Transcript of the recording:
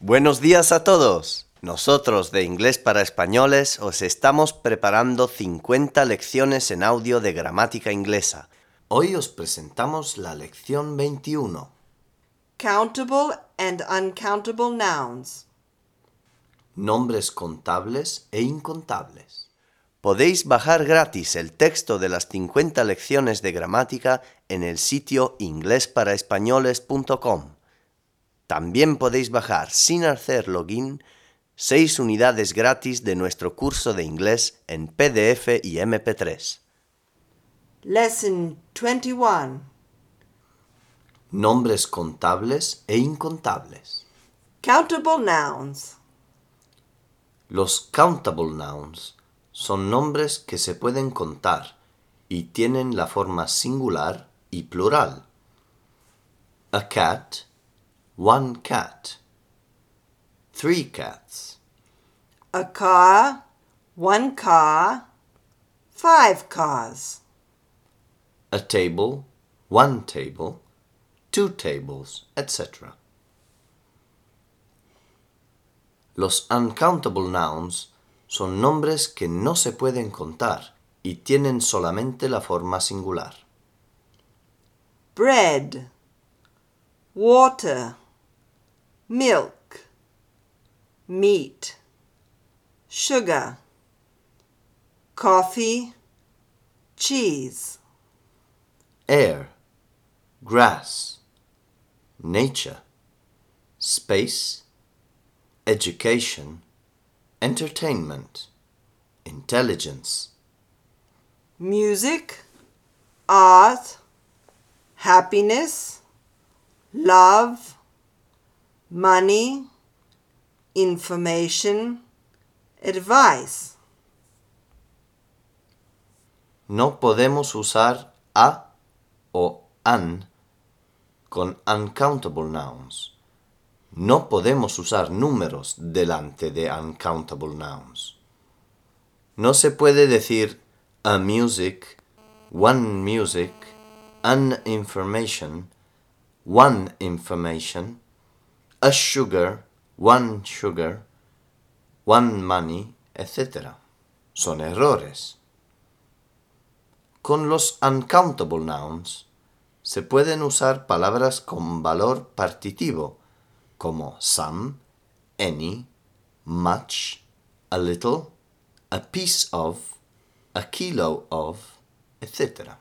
Buenos días a todos. Nosotros de Inglés para Españoles os estamos preparando 50 lecciones en audio de gramática inglesa. Hoy os presentamos la lección 21. Countable and uncountable nouns. Nombres contables e incontables. Podéis bajar gratis el texto de las 50 lecciones de gramática en el sitio inglesparaespañoles.com. También podéis bajar sin hacer login 6 unidades gratis de nuestro curso de inglés en PDF y MP3. Lesson 21. Nombres contables e incontables. Countable nouns. Los countable nouns son nombres que se pueden contar y tienen la forma singular y plural. A cat, one cat. Three cats. A car, one car, five cars. A table, one table, two tables, etc. Los uncountable nouns son nombres que no se pueden contar y tienen solamente la forma singular. Bread, water, milk, meat, sugar, coffee, cheese. air, grass, nature, space, education, entertainment, intelligence, music, art, happiness, love, money, information, advice. No podemos usar a o an con uncountable nouns. No podemos usar números delante de uncountable nouns. No se puede decir a music, one music, an information, one information, a sugar, one sugar, one money, etc. Son errores. Con los uncountable nouns se pueden usar palabras con valor partitivo como some, any, much, a little, a piece of, a kilo of, etc.